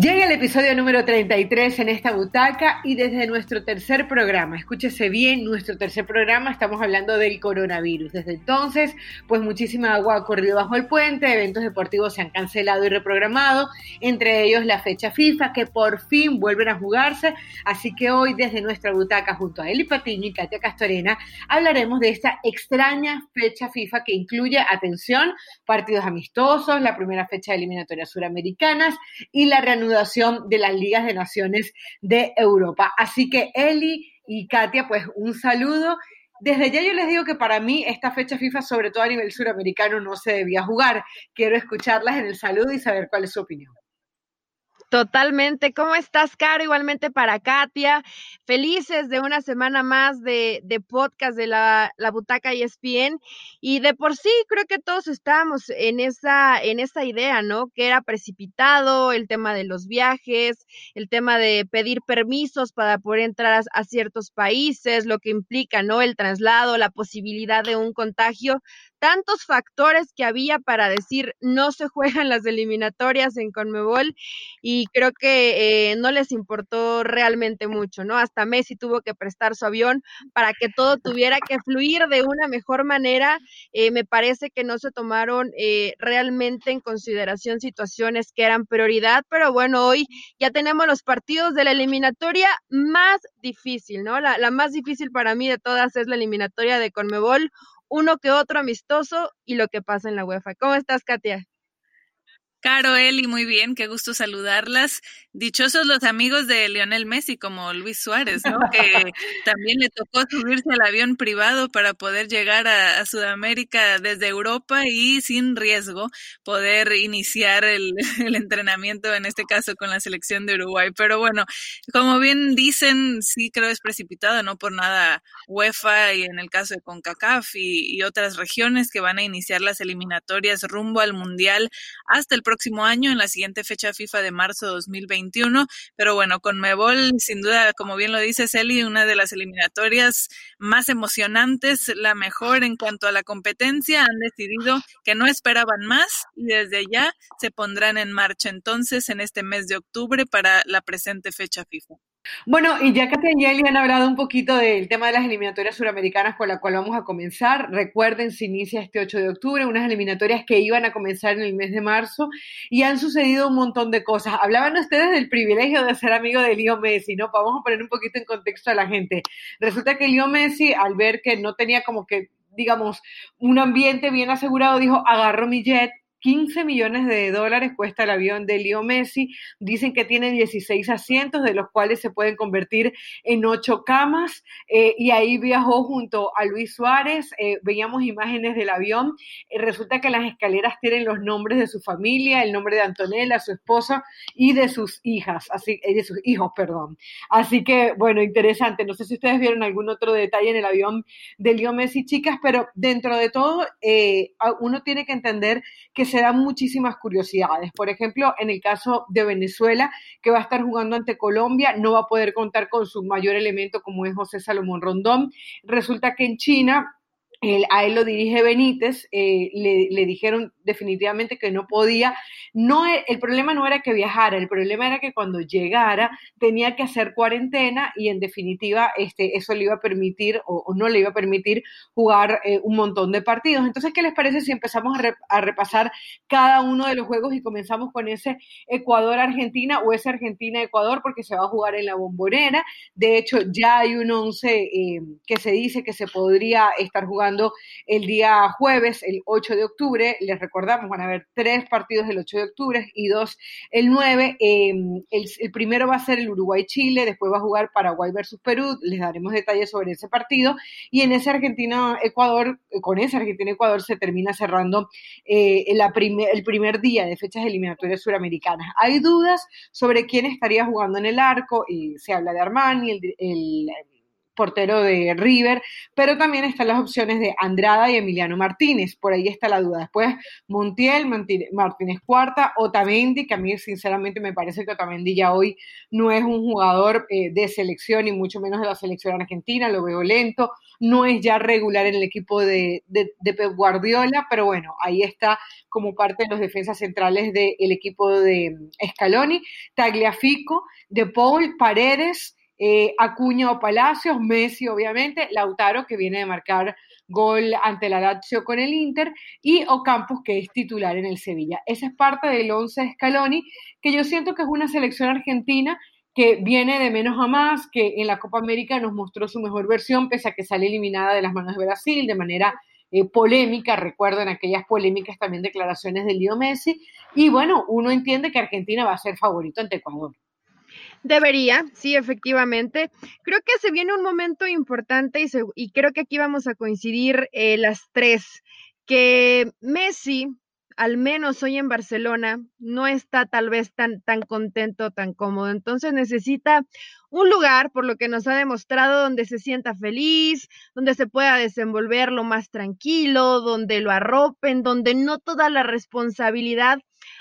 Llega el episodio número 33 en esta butaca y desde nuestro tercer programa, escúchese bien, nuestro tercer programa estamos hablando del coronavirus. Desde entonces, pues muchísima agua ha corrido bajo el puente, eventos deportivos se han cancelado y reprogramado, entre ellos la fecha FIFA que por fin vuelven a jugarse, así que hoy desde nuestra butaca junto a Eli Patiño y Katia Castorena hablaremos de esta extraña fecha FIFA que incluye, atención, partidos amistosos, la primera fecha de eliminatorias suramericanas y la reanudación de las ligas de naciones de Europa. Así que Eli y Katia, pues un saludo. Desde ya yo les digo que para mí esta fecha FIFA, sobre todo a nivel suramericano, no se debía jugar. Quiero escucharlas en el saludo y saber cuál es su opinión. Totalmente. ¿Cómo estás, Caro? Igualmente para Katia. Felices de una semana más de, de podcast de la, la Butaca ESPN. Y de por sí, creo que todos estábamos en esa, en esa idea, ¿no? Que era precipitado el tema de los viajes, el tema de pedir permisos para poder entrar a, a ciertos países, lo que implica, ¿no? El traslado, la posibilidad de un contagio tantos factores que había para decir no se juegan las eliminatorias en Conmebol y creo que eh, no les importó realmente mucho, ¿no? Hasta Messi tuvo que prestar su avión para que todo tuviera que fluir de una mejor manera. Eh, me parece que no se tomaron eh, realmente en consideración situaciones que eran prioridad, pero bueno, hoy ya tenemos los partidos de la eliminatoria más difícil, ¿no? La, la más difícil para mí de todas es la eliminatoria de Conmebol uno que otro amistoso y lo que pasa en la UEFA. ¿Cómo estás, Katia? Caro, Eli, muy bien, qué gusto saludarlas. Dichosos los amigos de Lionel Messi, como Luis Suárez, ¿no? Que también le tocó subirse al avión privado para poder llegar a, Sudamérica desde Europa y sin riesgo poder iniciar el, el, entrenamiento, en este caso con la selección de Uruguay. Pero bueno, como bien dicen, sí creo es precipitado, no por nada UEFA y en el caso de CONCACAF y, y otras regiones que van a iniciar las eliminatorias rumbo al Mundial hasta el próximo próximo año, en la siguiente fecha FIFA de marzo 2021. Pero bueno, con Mebol, sin duda, como bien lo dice Celi, una de las eliminatorias más emocionantes, la mejor en cuanto a la competencia. Han decidido que no esperaban más y desde ya se pondrán en marcha entonces en este mes de octubre para la presente fecha FIFA. Bueno, y ya que y Eli han hablado un poquito del tema de las eliminatorias suramericanas con la cual vamos a comenzar, recuerden, se inicia este 8 de octubre, unas eliminatorias que iban a comenzar en el mes de marzo y han sucedido un montón de cosas. Hablaban ustedes del privilegio de ser amigo de Leo Messi, ¿no? Vamos a poner un poquito en contexto a la gente. Resulta que Leo Messi, al ver que no tenía como que digamos, un ambiente bien asegurado, dijo, agarro mi jet, 15 millones de dólares cuesta el avión de Leo Messi. Dicen que tiene 16 asientos, de los cuales se pueden convertir en 8 camas. Eh, y ahí viajó junto a Luis Suárez. Eh, veíamos imágenes del avión. Eh, resulta que las escaleras tienen los nombres de su familia, el nombre de Antonella, su esposa y de sus hijas, así, de sus hijos, perdón. Así que, bueno, interesante. No sé si ustedes vieron algún otro detalle en el avión de Leo Messi, chicas, pero dentro de todo, uno tiene que entender que se dan muchísimas curiosidades. Por ejemplo, en el caso de Venezuela, que va a estar jugando ante Colombia, no va a poder contar con su mayor elemento como es José Salomón Rondón. Resulta que en China a él lo dirige Benítez, eh, le, dijeron definitivamente que no podía. No, e, el problema no era que viajara, el problema era que cuando llegara tenía que hacer cuarentena y en definitiva este, eso le iba a permitir o, no le iba a permitir jugar eh, un montón de partidos. Entonces, ¿qué les parece si empezamos a, repasar cada uno de los juegos y comenzamos con ese Ecuador-Argentina o ese Argentina-Ecuador porque se va a jugar en la bombonera? De hecho, ya hay un 11 eh, que se dice que se podría estar jugando el día jueves, el 8 de octubre. Les recordamos, van a haber tres partidos el 8 de octubre y dos el 9. Em, el, primero va a ser el Uruguay-Chile, después va a jugar Paraguay versus Perú. Les daremos detalles sobre ese partido. Y en ese Argentina-Ecuador, con ese Argentina-Ecuador se termina cerrando eh, el primer día de fechas eliminatorias suramericanas. Hay dudas sobre quién estaría jugando en el arco. y se habla de Armani, el portero de River, pero también están las opciones de Andrada y Emiliano Martínez, por ahí está la duda. Después Montiel, Martínez Cuarta, Otamendi, que a mí sinceramente me parece que Otamendi ya hoy no es un jugador eh, de selección y mucho menos de la selección argentina, lo veo lento. no es ya regular en el equipo de, Pep Guardiola, pero bueno, ahí está como parte de los defensas centrales del equipo de Scaloni, Tagliafico, De Paul, Paredes, eh, Acuña o Palacios, Messi obviamente, Lautaro que viene de marcar gol ante la Lazio con el Inter y Ocampos que es titular en el Sevilla. Esa es parte del 11 de Scaloni que yo siento que es una selección argentina que viene de menos a más, que en la Copa América nos mostró su mejor versión, pese a que sale eliminada de las manos de Brasil de manera eh, polémica, recuerden aquellas polémicas también declaraciones de Leo Messi, y bueno, uno entiende que Argentina va a ser favorito ante Ecuador. Debería, sí, efectivamente. Creo que se viene un momento importante y, y creo que aquí vamos a coincidir eh, las tres, que Messi al menos hoy en Barcelona, no está tal vez tan, tan contento, tan cómodo. Entonces necesita un lugar, por lo que nos ha demostrado, donde se sienta feliz, donde se pueda desenvolver lo más tranquilo, donde lo arropen, donde no toda la responsabilidad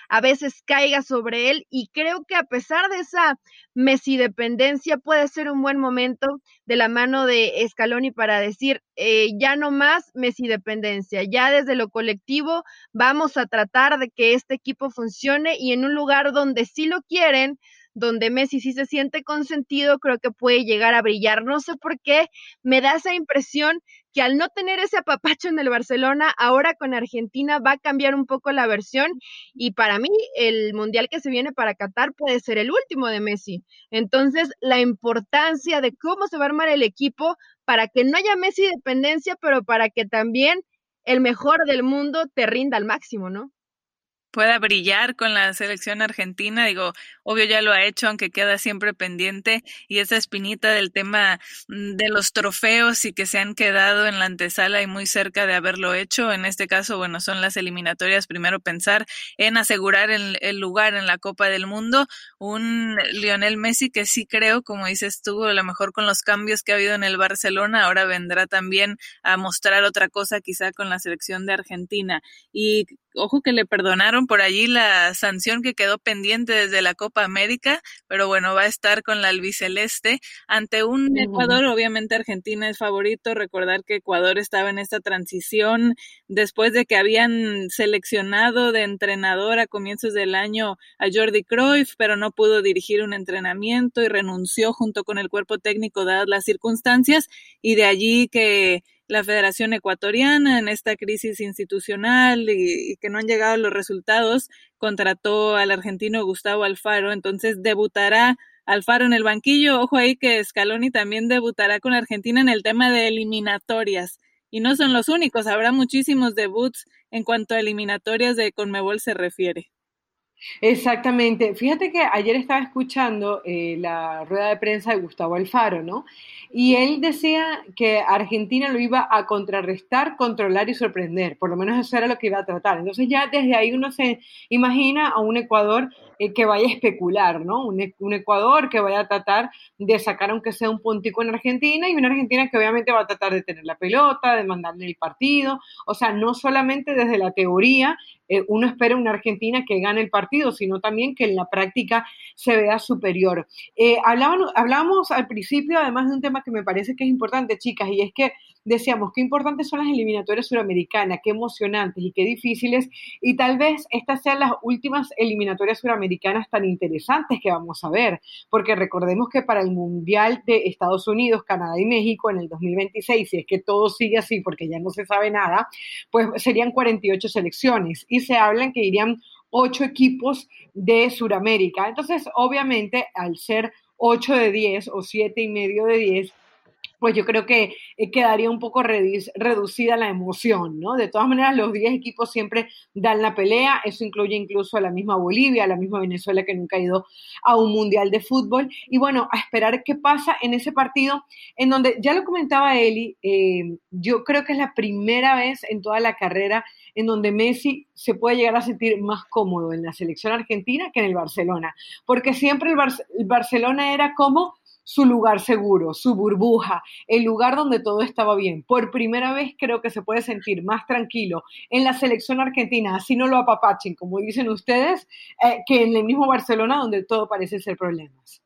a veces caiga sobre él y creo que a pesar de esa Messi dependencia puede ser un buen momento de la mano de Scaloni para decir eh, ya no más Messi dependencia, ya desde lo colectivo vamos a tratar de que este equipo funcione y en un lugar donde sí lo quieren, donde Messi sí se siente consentido, creo que puede llegar a brillar. No sé por qué, me da esa impresión que al no tener ese apapacho en el Barcelona, ahora con Argentina va a cambiar un poco la versión y para mí el mundial que se viene para Qatar puede ser el último de Messi. Entonces, la importancia de cómo se va a armar el equipo para que no haya Messi dependencia, pero para que también el mejor del mundo te rinda al máximo, ¿no? Pueda brillar con la selección argentina. Digo, obvio ya lo ha hecho, aunque queda siempre pendiente. Y esa espinita del tema mm, de los trofeos y que se han quedado en la antesala y muy cerca de haberlo hecho. En este caso, bueno, son las eliminatorias. Primero pensar en asegurar el, el lugar en la Copa del Mundo. Un Lionel Messi que sí creo, como dices tú, a lo mejor con los cambios que ha habido en el Barcelona, ahora vendrá también a mostrar otra cosa quizá con la selección de Argentina. Y ojo que le perdonaron por allí la sanción que quedó pendiente desde la Copa América, pero bueno, va a estar con la albiceleste. Ante un Ecuador, obviamente Argentina es favorito, recordar que Ecuador estaba en esta transición después de que habían seleccionado de entrenador a comienzos del año a Jordi Cruyff, pero no pudo dirigir un entrenamiento y renunció junto con el cuerpo técnico dadas las circunstancias y de allí que la Federación Ecuatoriana en esta crisis institucional y, que no han llegado los resultados, contrató al argentino Gustavo Alfaro, entonces debutará Alfaro en el banquillo. Ojo ahí que Scaloni también debutará con Argentina en el tema de eliminatorias. Y no son los únicos, habrá muchísimos debuts en cuanto a eliminatorias de Conmebol se refiere. Exactamente. Fíjate que ayer estaba escuchando eh, la rueda de prensa de Gustavo Alfaro, ¿no? Y él decía que Argentina lo iba a contrarrestar, controlar y sorprender. Por lo menos eso era lo que iba a tratar. Entonces ya desde ahí uno se imagina a un Ecuador eh, que vaya a especular, ¿no? Un, un, Ecuador que vaya a tratar de sacar aunque sea un puntico en Argentina y una Argentina que obviamente va a tratar de tener la pelota, de mandarle el partido. O sea, no solamente desde la teoría eh, uno espera una Argentina que gane el partido, sino también que en la práctica se vea superior. Eh, hablábamos al principio, además de un tema que me parece que es importante, chicas, y es que decíamos qué importantes son las eliminatorias suramericanas, qué emocionantes y qué difíciles, y tal vez estas sean las últimas eliminatorias suramericanas tan interesantes que vamos a ver, porque recordemos que para el Mundial de Estados Unidos, Canadá y México en el 2026, si es que todo sigue así, porque ya no se sabe nada, pues serían 48 selecciones y se hablan que irían ocho equipos de Suramérica. Entonces, obviamente, al ser 8 de 10 o siete y medio de 10, pues yo creo que eh, quedaría un poco reducida la emoción, ¿no? De todas maneras, los 10 equipos siempre dan la pelea, eso incluye incluso a la misma Bolivia, a la misma Venezuela que nunca ha ido a un mundial de fútbol. Y bueno, a esperar qué pasa en ese partido, en donde ya lo comentaba Eli, eh, yo creo que es la primera vez en toda la carrera en donde Messi se puede llegar a sentir más cómodo en la selección argentina que en el Barcelona, porque siempre el Barcelona era como su lugar seguro, su burbuja, el lugar donde todo estaba bien. Por primera vez creo que se puede sentir más tranquilo en la selección argentina, así no lo apapachen, como dicen ustedes, eh, que en el mismo Barcelona donde todo parece ser problemas.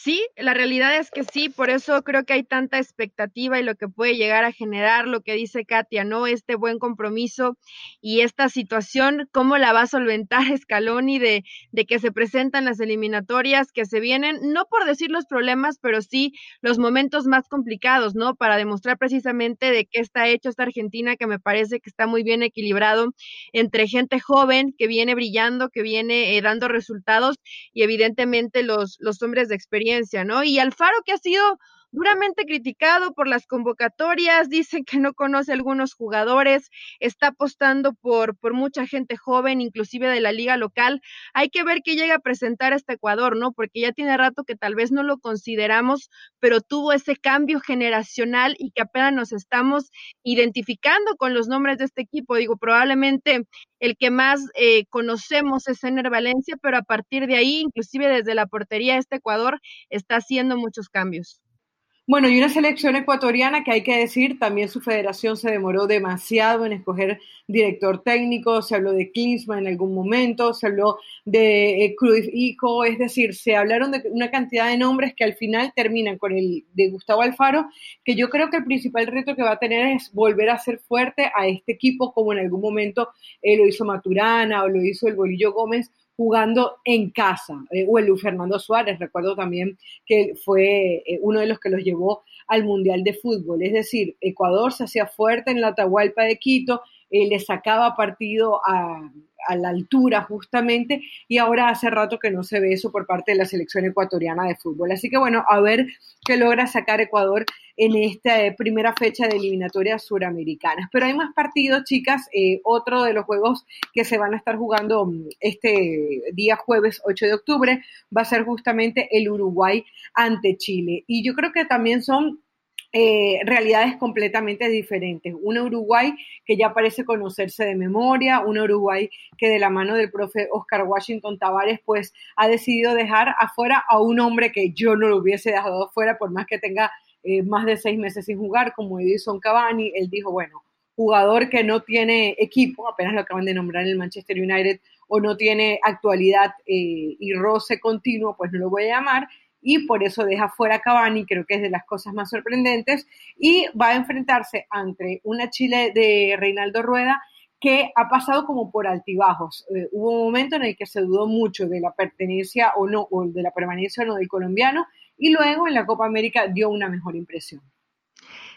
Sí, la realidad es que sí, por eso creo que hay tanta expectativa y lo que puede llegar a generar lo que dice Katia, ¿no? Este buen compromiso y esta situación, cómo la va a solventar Scaloni de, de que se presentan las eliminatorias que se vienen, no por decir los problemas, pero sí los momentos más complicados, ¿no? Para demostrar precisamente de qué está hecho esta Argentina, que me parece que está muy bien equilibrado entre gente joven que viene brillando, que viene eh, dando resultados y evidentemente los, los hombres de experiencia ¿no? Y Alfaro que ha sido duramente criticado por las convocatorias, dicen que no conoce a algunos jugadores, está apostando por, por mucha gente joven, inclusive de la liga local. Hay que ver qué llega a presentar este Ecuador, ¿no? Porque ya tiene rato que tal vez no lo consideramos, pero tuvo ese cambio generacional y que apenas nos estamos identificando con los nombres de este equipo. Digo, probablemente el que más eh, conocemos es Ener Valencia, pero a partir de ahí, inclusive desde la portería, este Ecuador está haciendo muchos cambios. Bueno, y una selección ecuatoriana que hay que decir, también su federación se demoró demasiado en escoger director técnico, se habló de Klinsmann en algún momento, se habló de eh, Cruz Hijo, es decir, se hablaron de una cantidad de nombres que al final terminan con el de Gustavo Alfaro, que yo creo que el principal reto que va a tener es volver a ser fuerte a este equipo como en algún momento eh, lo hizo Maturana o lo hizo el Bolillo Gómez, jugando en casa, eh, o el Fernando Suárez, recuerdo también que fue eh, uno de los que los llevó al Mundial de Fútbol, es decir, Ecuador se hacía fuerte en la Atahualpa de Quito, eh, le sacaba partido a, a la altura justamente y ahora hace rato que no se ve eso por parte de la selección ecuatoriana de fútbol. Así que bueno, a ver qué logra sacar Ecuador en esta eh, primera fecha de eliminatorias suramericanas. Pero hay más partidos, chicas. Eh, otro de los juegos que se van a estar jugando mm, este día jueves 8 de octubre va a ser justamente el Uruguay ante Chile. Y yo creo que también son eh, realidades completamente diferentes. Una Uruguay que ya parece conocerse de memoria, una Uruguay que de la mano del profe Oscar Washington Tavares, pues ha decidido dejar afuera a un hombre que yo no lo hubiese dejado afuera, por más que tenga eh, más de seis meses sin jugar, como Edison Cavani. Él dijo, bueno, jugador que no tiene equipo, apenas lo acaban de nombrar en el Manchester United, o no tiene actualidad eh, y roce continuo, pues no lo voy a llamar y por eso deja fuera a Cavani, creo que es de las cosas más sorprendentes, y va a enfrentarse ante una Chile de Reinaldo Rueda que ha pasado como por altibajos. Eh, hubo un momento en el que se dudó mucho de la pertenencia o no, o de la permanencia o no del colombiano, y luego en la Copa América dio una mejor impresión.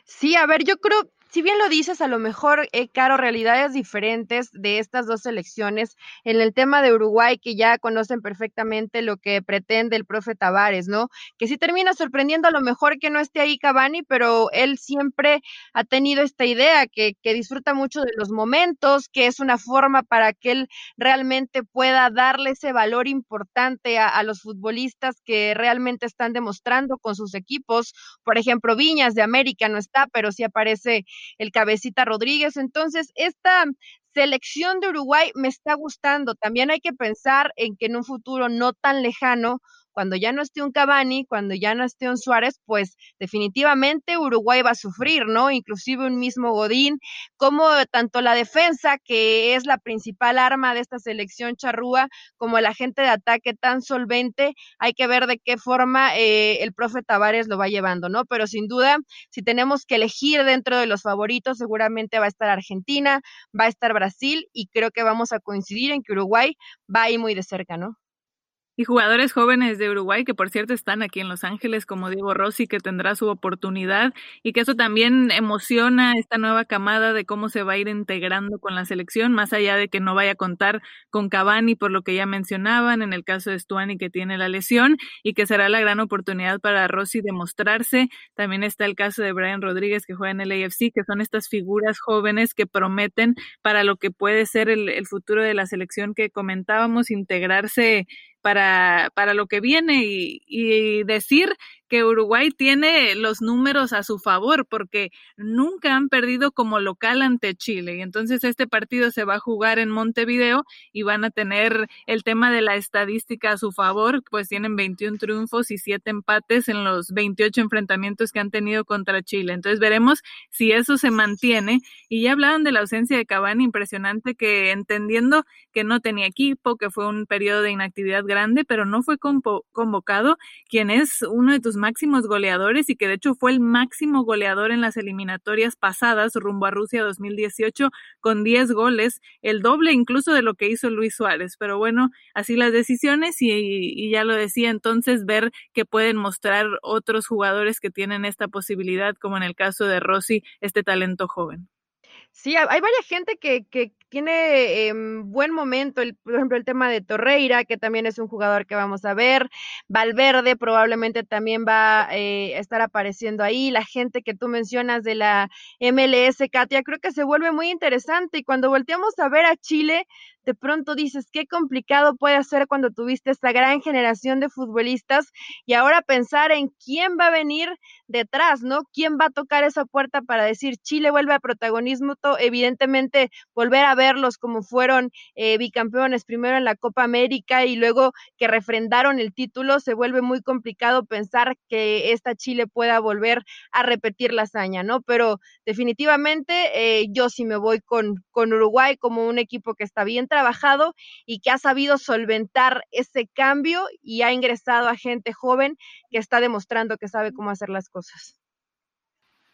Sí, a ver, yo creo, si bien lo dices, a lo mejor, eh, Caro, realidades diferentes de estas dos elecciones. En el tema de Uruguay, que ya conocen perfectamente lo que pretende el profe Tavares, ¿no? Que sí termina sorprendiendo a lo mejor que no esté ahí Cavani, pero él siempre ha tenido esta idea, que, disfruta mucho de los momentos, que es una forma para que él realmente pueda darle ese valor importante a, a los futbolistas que realmente están demostrando con sus equipos. Por ejemplo, Viñas de América no está, pero sí aparece el cabecita Rodríguez. Entonces, esta selección de Uruguay me está gustando. También hay que pensar en que en un futuro no tan lejano cuando ya no esté un Cavani, cuando ya no esté un Suárez, pues definitivamente Uruguay va a sufrir, ¿no? Inclusive un mismo Godín, como tanto la defensa, que es la principal arma de esta selección charrúa, como el agente de ataque tan solvente, hay que ver de qué forma eh, el profe Tavares lo va llevando, ¿no? Pero sin duda, si tenemos que elegir dentro de los favoritos, seguramente va a estar Argentina, va a estar Brasil y creo que vamos a coincidir en que Uruguay va ahí muy de cerca, ¿no? Y jugadores jóvenes de Uruguay, que por cierto están aquí en Los Ángeles, como Diego Rossi, que tendrá su oportunidad y que eso también emociona esta nueva camada de cómo se va a ir integrando con la selección, más allá de que no vaya a contar con Cavani, por lo que ya mencionaban, en el caso de Stuani, que tiene la lesión, y que será la gran oportunidad para Rossi de mostrarse. También está el caso de Brian Rodríguez, que juega en el AFC, que son estas figuras jóvenes que prometen para lo que puede ser el, el futuro de la selección que comentábamos, integrarse para, para lo que viene y, y decir que Uruguay tiene los números a su favor porque nunca han perdido como local ante Chile. Y entonces este partido se va a jugar en Montevideo y van a tener el tema de la estadística a su favor, pues tienen 21 triunfos y 7 empates en los 28 enfrentamientos que han tenido contra Chile. Entonces veremos si eso se mantiene. Y ya hablaban de la ausencia de Cavani, impresionante que entendiendo que no tenía equipo, que fue un periodo de inactividad grande, pero no fue convocado, quien es uno de tus máximos goleadores y que de hecho fue el máximo goleador en las eliminatorias pasadas rumbo a Rusia 2018 con 10 goles, el doble incluso de lo que hizo Luis Suárez. Pero bueno, así las decisiones y, ya lo decía entonces, ver que pueden mostrar otros jugadores que tienen esta posibilidad, como en el caso de Rossi, este talento joven. Sí, hay varias gente que, que tiene eh, buen momento, el, por ejemplo, el tema de Torreira, que también es un jugador que vamos a ver, Valverde probablemente también va eh, a estar apareciendo ahí, la gente que tú mencionas de la MLS, Katia, creo que se vuelve muy interesante y cuando volteamos a ver a Chile, de pronto dices, qué complicado puede ser cuando tuviste esta gran generación de futbolistas y ahora pensar en quién va a venir detrás, ¿no? ¿Quién va a tocar esa puerta para decir Chile vuelve a protagonismo? Evidentemente, volver a verlos como fueron eh, bicampeones primero en la Copa América y luego que refrendaron el título, se vuelve muy complicado pensar que esta Chile pueda volver a repetir la hazaña, ¿no? Pero definitivamente eh, yo sí me voy con, con Uruguay como un equipo que está bien trabajado y que ha sabido solventar ese cambio y ha ingresado a gente joven que está demostrando que sabe cómo hacer las cosas.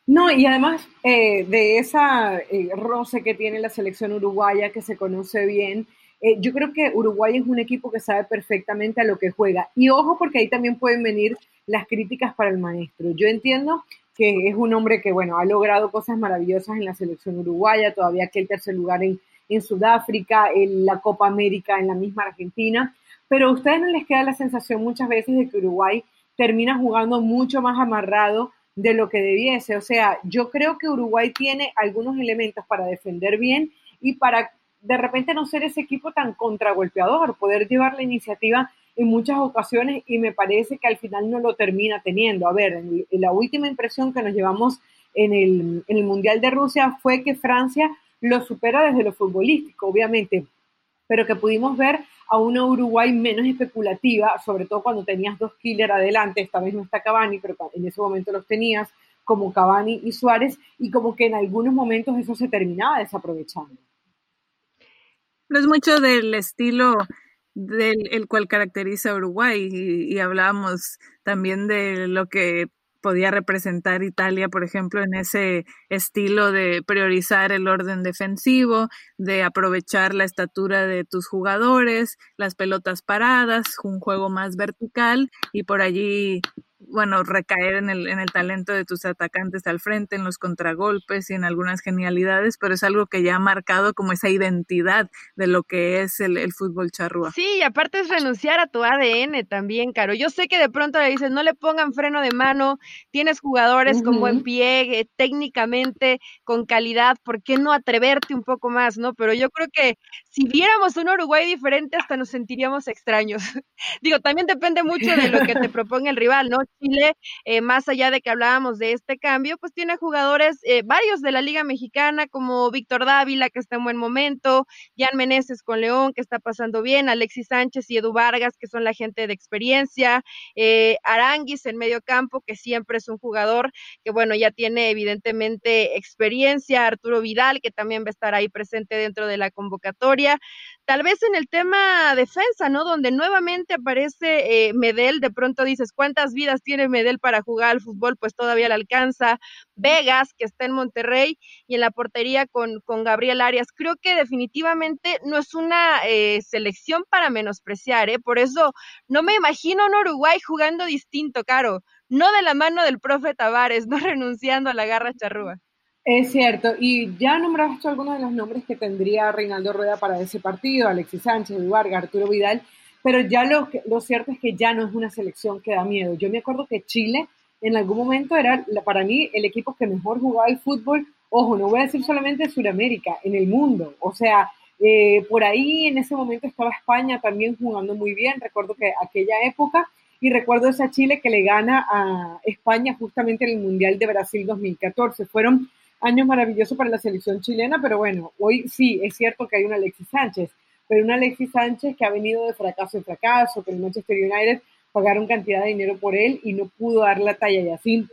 No, y además eh, de esa eh, roce que tiene la selección uruguaya, que se conoce bien, eh, yo creo que Uruguay es un equipo que sabe perfectamente a lo que juega. Y ojo, porque ahí también pueden venir las críticas para el maestro. Yo entiendo que es un hombre que, bueno, ha logrado cosas maravillosas en la selección uruguaya, todavía que el tercer lugar en, en Sudáfrica, en la Copa América, en la misma Argentina, pero a ustedes no les queda la sensación muchas veces de que Uruguay termina jugando mucho más amarrado de lo que debiese. O sea, yo creo que Uruguay tiene algunos elementos para defender bien y para de repente no ser ese equipo tan contragolpeador, poder llevar la iniciativa en muchas ocasiones y me parece que al final no lo termina teniendo. A ver, la última impresión que nos llevamos en el, Mundial de Rusia fue que Francia lo supera desde lo futbolístico, obviamente, pero que pudimos ver a una Uruguay menos especulativa, sobre todo cuando tenías dos killers adelante, esta vez no está Cavani, pero en ese momento los tenías como Cavani y Suárez, y como que en algunos momentos eso se terminaba desaprovechando. No es mucho del estilo del el cual caracteriza a Uruguay y, y hablábamos también de lo que podía representar Italia, por ejemplo, en ese estilo de priorizar el orden defensivo, de aprovechar la estatura de tus jugadores, las pelotas paradas, un juego más vertical y por allí bueno, recaer en el, en el talento de tus atacantes al frente, en los contragolpes y en algunas genialidades, pero es algo que ya ha marcado como esa identidad de lo que es el, fútbol charrúa. Sí, y aparte es renunciar a tu ADN también, Caro. Yo sé que de pronto le dices, no le pongan freno de mano, tienes jugadores con buen pie, eh, técnicamente, con calidad, ¿por qué no atreverte un poco más, no? Pero yo creo que si viéramos un Uruguay diferente, hasta nos sentiríamos extraños. Digo, también depende mucho de lo que te proponga el rival, ¿no? Chile, eh, más allá de que hablábamos de este cambio, pues tiene jugadores, eh, varios de la Liga Mexicana, como Víctor Dávila, que está en buen momento, Jan Meneses con León, que está pasando bien, Alexis Sánchez y Edu Vargas, que son la gente de experiencia, eh, Aranguis en medio campo, que siempre es un jugador que, bueno, ya tiene evidentemente experiencia, Arturo Vidal, que también va a estar ahí presente dentro de la convocatoria. Tal vez en el tema defensa, ¿no? Donde nuevamente aparece Medel, de pronto dices, ¿cuántas vidas tiene Medel para jugar al fútbol, pues todavía le alcanza. Vegas, que está en Monterrey, y en la portería con, con Gabriel Arias. Creo que definitivamente no es una eh, selección para menospreciar, ¿eh? Por eso no me imagino un Uruguay jugando distinto, Caro. No de la mano del profe Tavares, no renunciando a la garra charrúa. Es cierto, y ya nombraste algunos de los nombres que tendría Reinaldo Rueda para ese partido, Alexis Sánchez, Vargas, Arturo Vidal, pero ya lo, lo cierto es que ya no es una selección que da miedo. Yo me acuerdo que Chile en algún momento era para mí el equipo que mejor jugaba el fútbol, ojo, no voy a decir solamente Sudamérica, en el mundo. O sea, eh, por ahí en ese momento estaba España también jugando muy bien, recuerdo que aquella época, y recuerdo esa Chile que le gana a España justamente en el Mundial de Brasil 2014. Fueron años maravillosos para la selección chilena, pero bueno, hoy sí, es cierto que hay una Alexis Sánchez, pero una Alexis Sánchez que ha venido de fracaso en fracaso, que el Manchester United pagaron cantidad de dinero por él y no pudo dar la talla y así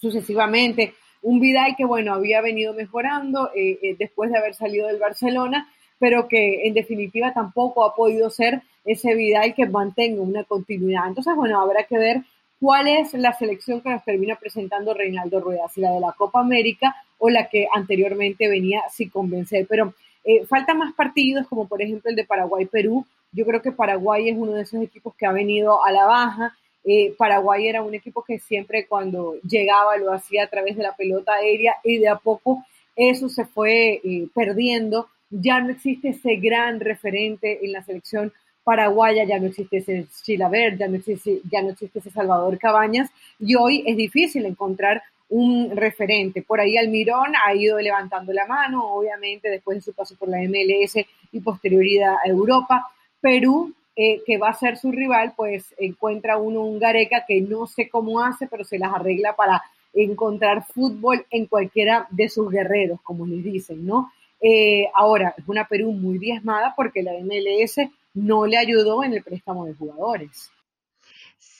sucesivamente. Un Vidal que, bueno, había venido mejorando eh, eh, después de haber salido del Barcelona, pero que en definitiva tampoco ha podido ser ese Vidal que mantenga una continuidad. Entonces, bueno, habrá que ver cuál es la selección que nos termina presentando Reinaldo Rueda, si la de la Copa América o la que anteriormente venía sin convencer. Pero eh, faltan más partidos, como por ejemplo el de Paraguay-Perú. Yo creo que Paraguay es uno de esos equipos que ha venido a la baja. Eh, Paraguay era un equipo que siempre cuando llegaba lo hacía a través de la pelota aérea y de a poco eso se fue eh, perdiendo. Ya no existe ese gran referente en la selección paraguaya, ya no existe ese Chilaver, ya no existe, ya no existe ese Salvador Cabañas y hoy es difícil encontrar un referente. Por ahí Almirón ha ido levantando la mano, obviamente, después de su paso por la MLS y posterioridad a Europa. Perú, eh, que va a ser su rival, pues encuentra uno un Gareca que no sé cómo hace, pero se las arregla para encontrar fútbol en cualquiera de sus guerreros, como les dicen, ¿no? Eh, ahora, es una Perú muy diezmada porque la MLS no le ayudó en el préstamo de jugadores.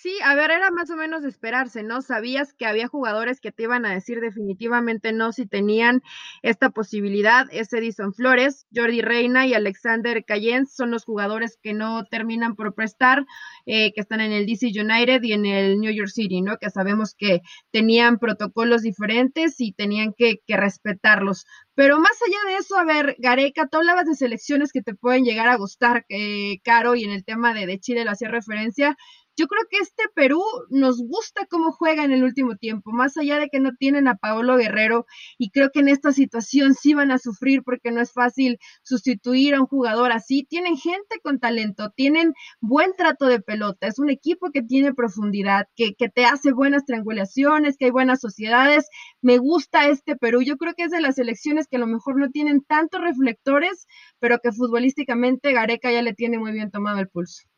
Sí, a ver, era más o menos de esperarse, ¿no? Sabías que había jugadores que te iban a decir definitivamente no si tenían esta posibilidad. Es Edison Flores, Jordi Reina y Alexander Cayens son los jugadores que no terminan por prestar, eh, que están en el DC United y en el New York City, ¿no? Que sabemos que tenían protocolos diferentes y tenían que, que respetarlos. Pero más allá de eso, a ver, Gareca, tú hablabas de selecciones que te pueden llegar a gustar, eh, Caro, y en el tema de, de Chile lo hacía referencia. Yo creo que este Perú nos gusta cómo juega en el último tiempo, más allá de que no tienen a Paolo Guerrero y creo que en esta situación sí van a sufrir porque no es fácil sustituir a un jugador así. Tienen gente con talento, tienen buen trato de pelota, es un equipo que tiene profundidad, que, que te hace buenas triangulaciones, que hay buenas sociedades. Me gusta este Perú, yo creo que es de las elecciones que a lo mejor no tienen tantos reflectores, pero que futbolísticamente Gareca ya le tiene muy bien tomado el pulso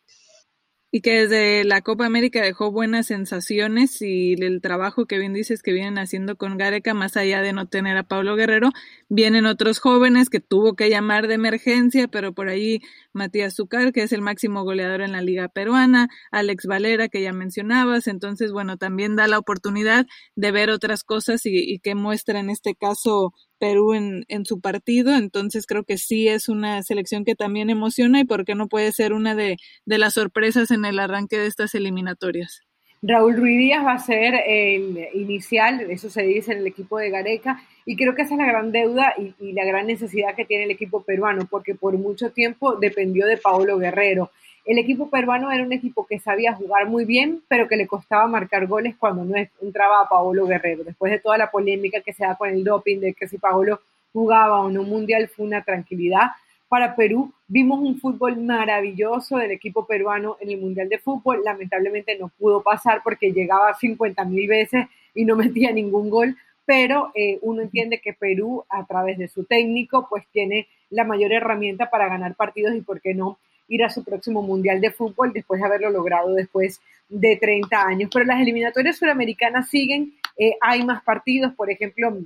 y que desde la Copa América dejó buenas sensaciones y el trabajo que bien dices que vienen haciendo con Gareca, más allá de no tener a Pablo Guerrero, vienen otros jóvenes que tuvo que llamar de emergencia, pero por ahí Matías Zucar, que es el máximo goleador en la Liga Peruana, Alex Valera, que ya mencionabas, entonces, bueno, también da la oportunidad de ver otras cosas y, y que muestra en este caso Perú en, en, su partido, entonces creo que sí es una selección que también emociona y por qué no puede ser una de, de las sorpresas en el arranque de estas eliminatorias. Raúl Ruiz Díaz va a ser el inicial, eso se dice en el equipo de Gareca, y creo que esa es la gran deuda y, y la gran necesidad que tiene el equipo peruano, porque por mucho tiempo dependió de Paolo Guerrero el equipo peruano era un equipo que sabía jugar muy bien, pero que le costaba marcar goles cuando no entraba a Paolo Guerrero. Después de toda la polémica que se da con el doping, de que si Paolo jugaba o no mundial, fue una tranquilidad. Para Perú vimos un fútbol maravilloso del equipo peruano en el Mundial de Fútbol. Lamentablemente no pudo pasar porque llegaba 50 mil veces y no metía ningún gol, pero eh, uno entiende que Perú, a través de su técnico, pues tiene la mayor herramienta para ganar partidos y, ¿por qué no?, ir a su próximo Mundial de Fútbol después de haberlo logrado después de 30 años. Pero las eliminatorias suramericanas siguen, eh, hay más partidos, por ejemplo,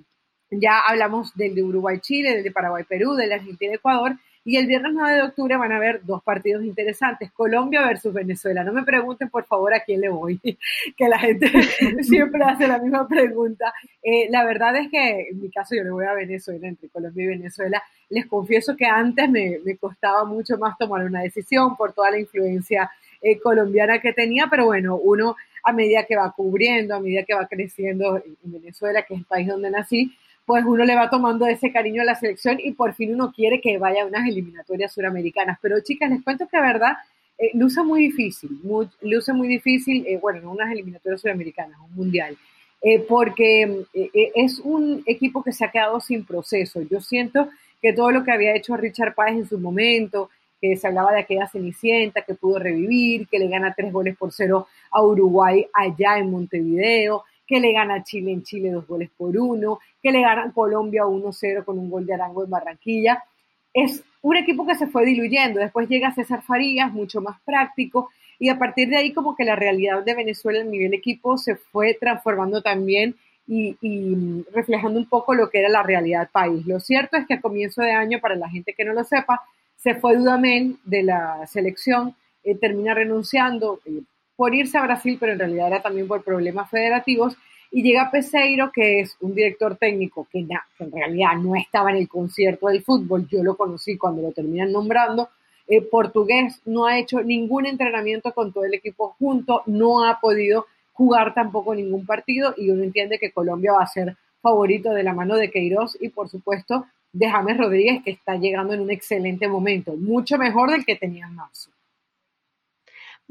ya hablamos del de Uruguay-Chile, del de Paraguay-Perú, del de Argentina-Ecuador, y el viernes 9 de octubre van a haber dos partidos interesantes, Colombia versus Venezuela. No me pregunten, por favor, a quién le voy, que la gente siempre hace la misma pregunta. Eh, la verdad es que en mi caso yo le voy a Venezuela, entre Colombia y Venezuela. Les confieso que antes me, costaba mucho más tomar una decisión por toda la influencia eh, colombiana que tenía, pero bueno, uno a medida que va cubriendo, a medida que va creciendo en Venezuela, que es el país donde nací, pues uno le va tomando ese cariño a la selección y por fin uno quiere que vaya a unas eliminatorias suramericanas. Pero chicas, les cuento que la verdad eh, luce muy difícil, luce muy difícil, eh, bueno, no unas eliminatorias suramericanas, un mundial, eh, porque eh, es un equipo que se ha quedado sin proceso. Yo siento que todo lo que había hecho Richard Páez en su momento, que se hablaba de aquella Cenicienta que pudo revivir, que le gana tres goles por cero a Uruguay allá en Montevideo, que le gana Chile en Chile dos goles por uno, que le gana Colombia 1-0 con un gol de Arango en Barranquilla. Es un equipo que se fue diluyendo. Después llega César Farías, mucho más práctico. y a partir de ahí como que la realidad de Venezuela a nivel equipo se fue transformando también y, reflejando un poco lo que era la realidad país. Lo cierto es que a comienzo de año, para la gente que no lo sepa, se fue Dudamel de la selección, eh, termina renunciando eh, por irse a Brasil, pero en realidad era también por problemas federativos, y llega Peseiro, que es un director técnico que, en realidad no estaba en el concierto del fútbol, yo lo conocí cuando lo terminan nombrando, eh, portugués, no ha hecho ningún entrenamiento con todo el equipo junto, no ha podido jugar tampoco ningún partido y uno entiende que Colombia va a ser favorito de la mano de Queiroz y por supuesto de James Rodríguez que está llegando en un excelente momento, mucho mejor del que tenía en marzo.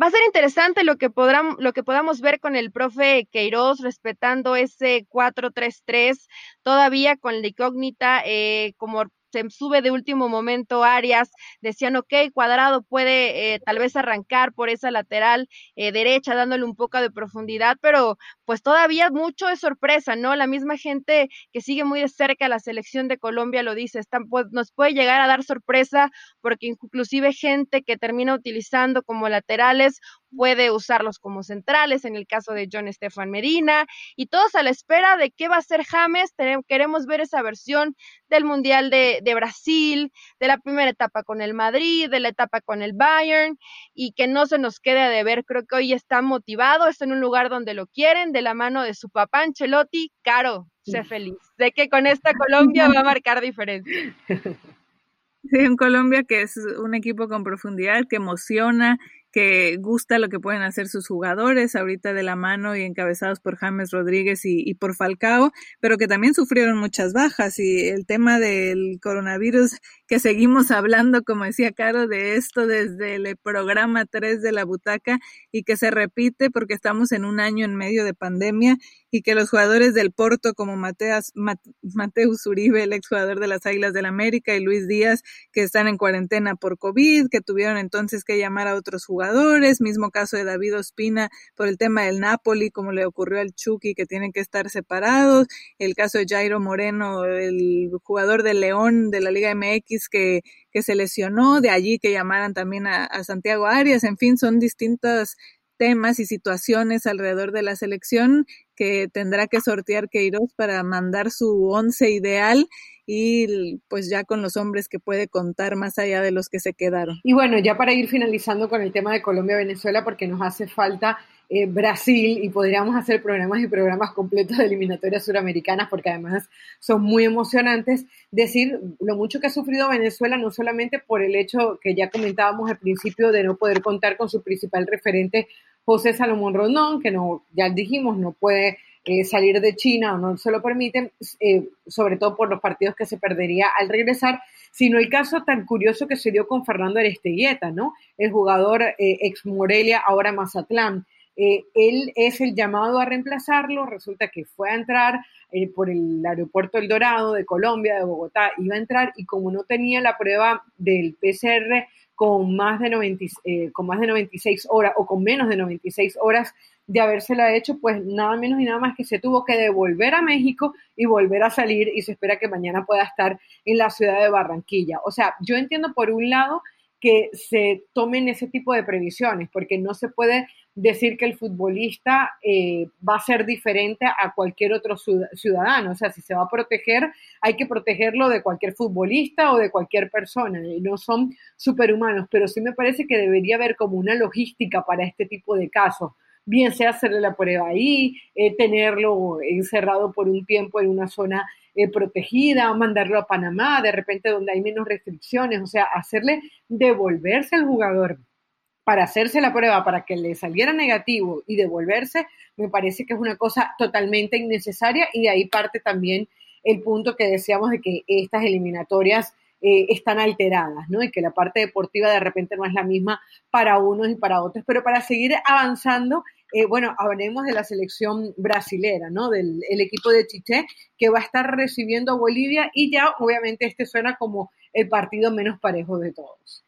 Va a ser interesante lo que, podrán, lo que podamos ver con el profe Queiroz respetando ese 4-3-3, todavía con la incógnita eh, como se sube de último momento Arias, decían, ok, Cuadrado puede eh, tal vez arrancar por esa lateral eh, derecha, dándole un poco de profundidad, pero pues todavía mucho de sorpresa, ¿no? La misma gente que sigue muy de cerca la selección de Colombia lo dice, nos puede llegar a dar sorpresa porque inclusive gente que termina utilizando como laterales puede usarlos como centrales, en el caso de John Estefan Medina, y todos a la espera de qué va a hacer James. Queremos ver esa versión del Mundial de, de, Brasil, de la primera etapa con el Madrid, de la etapa con el Bayern, y que no se nos quede de ver. Creo que hoy está motivado, está en un lugar donde lo quieren, de la mano de su papá Ancelotti. Caro, sé feliz. Sé que con esta Colombia va a marcar diferencia. Sí, en Colombia que es un equipo con profundidad, que emociona, que gusta lo que pueden hacer sus jugadores, ahorita de la mano y encabezados por James Rodríguez y, por Falcao, pero que también sufrieron muchas bajas y el tema del coronavirus que seguimos hablando, como decía Caro, de esto desde el programa 3 de la butaca y que se repite porque estamos en un año en medio de pandemia y que los jugadores del Porto como Mateas, Mateus Uribe, el exjugador de las Águilas del América y Luis Díaz, que están en cuarentena por COVID, que tuvieron entonces que llamar a otros jugadores, mismo caso de David Ospina por el tema del Napoli, como le ocurrió al Chucky, que tienen que estar separados, el caso de Jairo Moreno, el jugador de León de la Liga MX que, que se lesionó, de allí que llamaran también a, a Santiago Arias, en fin, son distintas temas y situaciones alrededor de la selección que tendrá que sortear Queiroz para mandar su once ideal y pues ya con los hombres que puede contar más allá de los que se quedaron. Y bueno, ya para ir finalizando con el tema de Colombia-Venezuela, porque nos hace falta eh, Brasil y podríamos hacer programas y programas completos de eliminatorias suramericanas porque además son muy emocionantes. Decir lo mucho que ha sufrido Venezuela, no solamente por el hecho que ya comentábamos al principio de no poder contar con su principal referente, José Salomón Rondón, que no, ya dijimos, no puede eh, salir de China o no se lo permiten, eh, sobre todo por los partidos que se perdería al regresar, sino el caso tan curioso que se dio con Fernando Aristeguieta, ¿no? El jugador ex Morelia, ahora Mazatlán. Eh, él es el llamado a reemplazarlo, resulta que fue a entrar eh, por el aeropuerto El Dorado de Colombia, de Bogotá, iba a entrar y como no tenía la prueba del PCR con más de, 90, eh, con más de 96 horas o con menos de 96 horas de habérsela hecho, pues nada menos y nada más que se tuvo que devolver a México y volver a salir y se espera que mañana pueda estar en la ciudad de Barranquilla. O sea, yo entiendo por un lado que se tomen ese tipo de previsiones, porque no se puede decir que el futbolista eh, va a ser diferente a cualquier otro ciudadano. O sea, si se va a proteger, hay que protegerlo de cualquier futbolista o de cualquier persona. no son superhumanos, pero sí me parece que debería haber como una logística para este tipo de casos. Bien sea hacerle la prueba ahí, eh, tenerlo encerrado por un tiempo en una zona eh, protegida, mandarlo a Panamá, de repente donde hay menos restricciones, o sea, hacerle devolverse al jugador para hacerse la prueba, para que le saliera negativo y devolverse, me parece que es una cosa totalmente innecesaria y de ahí parte también el punto que decíamos de que estas eliminatorias eh, están alteradas, ¿no? Y que la parte deportiva de repente no es la misma para unos y para otros. Pero para seguir avanzando, eh, bueno, hablemos de la selección brasilera, ¿no? Del equipo de Chiché, que va a estar recibiendo a Bolivia y ya obviamente este suena como el partido menos parejo de todos.